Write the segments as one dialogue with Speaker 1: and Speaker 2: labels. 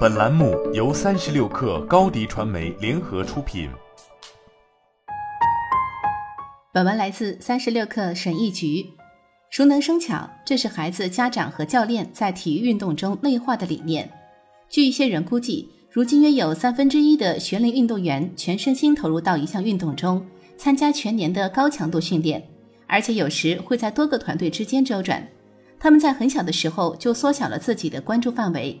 Speaker 1: 本栏目由三十六氪高低传媒联合出品。
Speaker 2: 本文来自三十六氪审议局。熟能生巧，这是孩子、家长和教练在体育运动中内化的理念。据一些人估计，如今约有三分之一的学龄运动员全身心投入到一项运动中，参加全年的高强度训练，而且有时会在多个团队之间周转。他们在很小的时候就缩小了自己的关注范围。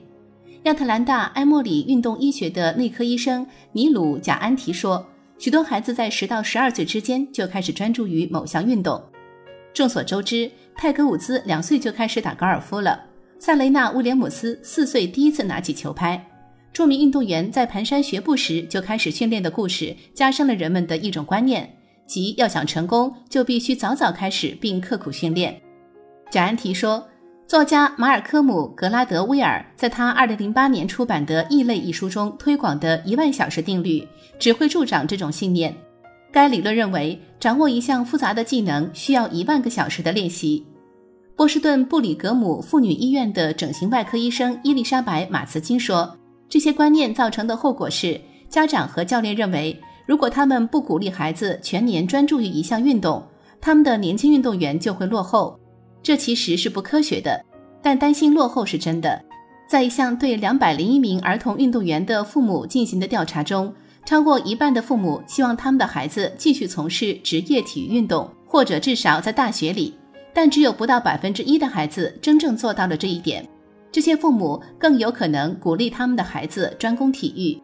Speaker 2: 亚特兰大埃默里运动医学的内科医生尼鲁贾安提说：“许多孩子在十到十二岁之间就开始专注于某项运动。众所周知，泰格伍兹两岁就开始打高尔夫了。塞雷纳威廉姆斯四岁第一次拿起球拍。著名运动员在蹒跚学步时就开始训练的故事，加深了人们的一种观念，即要想成功，就必须早早开始并刻苦训练。”贾安提说。作家马尔科姆·格拉德威尔在他2008年出版的《异类》一书中推广的一万小时定律，只会助长这种信念。该理论认为，掌握一项复杂的技能需要一万个小时的练习。波士顿布里格姆妇女医院的整形外科医生伊丽莎白·马茨金说：“这些观念造成的后果是，家长和教练认为，如果他们不鼓励孩子全年专注于一项运动，他们的年轻运动员就会落后。”这其实是不科学的，但担心落后是真的。在一项对两百零一名儿童运动员的父母进行的调查中，超过一半的父母希望他们的孩子继续从事职业体育运动，或者至少在大学里，但只有不到百分之一的孩子真正做到了这一点。这些父母更有可能鼓励他们的孩子专攻体育。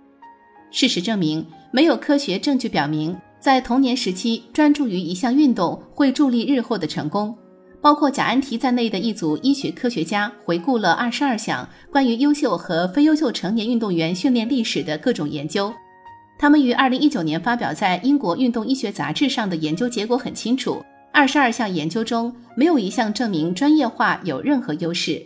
Speaker 2: 事实证明，没有科学证据表明在童年时期专注于一项运动会助力日后的成功。包括贾安提在内的一组医学科学家回顾了二十二项关于优秀和非优秀成年运动员训练历史的各种研究。他们于二零一九年发表在英国运动医学杂志上的研究结果很清楚：二十二项研究中没有一项证明专业化有任何优势。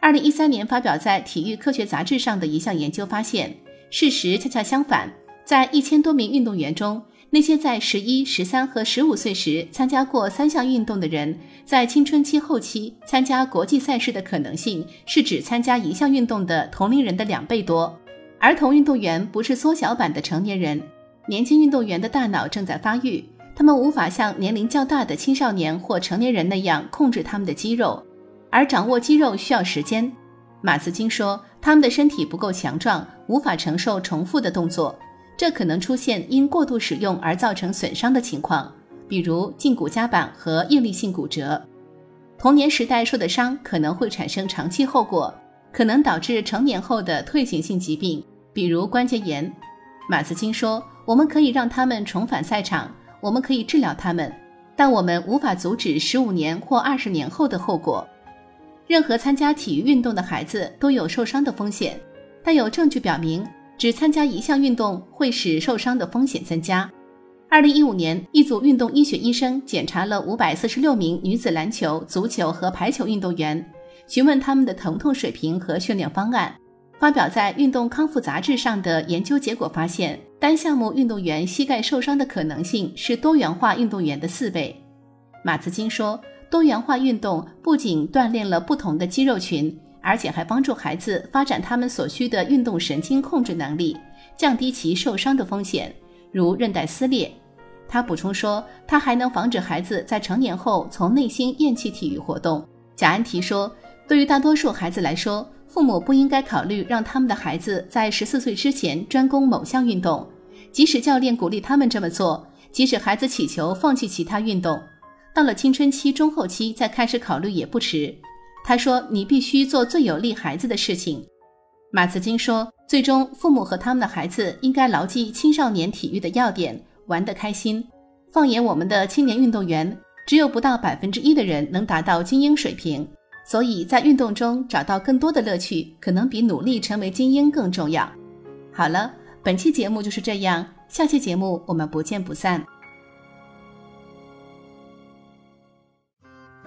Speaker 2: 二零一三年发表在体育科学杂志上的一项研究发现，事实恰恰相反，在一千多名运动员中。那些在十一、十三和十五岁时参加过三项运动的人，在青春期后期参加国际赛事的可能性是只参加一项运动的同龄人的两倍多。儿童运动员不是缩小版的成年人，年轻运动员的大脑正在发育，他们无法像年龄较大的青少年或成年人那样控制他们的肌肉，而掌握肌肉需要时间。马斯金说，他们的身体不够强壮，无法承受重复的动作。这可能出现因过度使用而造成损伤的情况，比如胫骨夹板和应力性骨折。童年时代受的伤可能会产生长期后果，可能导致成年后的退行性疾病，比如关节炎。马斯金说：“我们可以让他们重返赛场，我们可以治疗他们，但我们无法阻止十五年或二十年后的后果。任何参加体育运动的孩子都有受伤的风险，但有证据表明。”只参加一项运动会使受伤的风险增加。二零一五年，一组运动医学医生检查了五百四十六名女子篮球、足球和排球运动员，询问他们的疼痛水平和训练方案。发表在《运动康复杂志》上的研究结果发现，单项目运动员膝盖受伤的可能性是多元化运动员的四倍。马兹金说，多元化运动不仅锻炼了不同的肌肉群。而且还帮助孩子发展他们所需的运动神经控制能力，降低其受伤的风险，如韧带撕裂。他补充说，他还能防止孩子在成年后从内心厌弃体育活动。贾安提说，对于大多数孩子来说，父母不应该考虑让他们的孩子在十四岁之前专攻某项运动，即使教练鼓励他们这么做，即使孩子祈求放弃其他运动，到了青春期中后期再开始考虑也不迟。他说：“你必须做最有利孩子的事情。”马茨金说：“最终，父母和他们的孩子应该牢记青少年体育的要点，玩得开心。放眼我们的青年运动员，只有不到百分之一的人能达到精英水平。所以在运动中找到更多的乐趣，可能比努力成为精英更重要。”好了，本期节目就是这样，下期节目我们不见不散。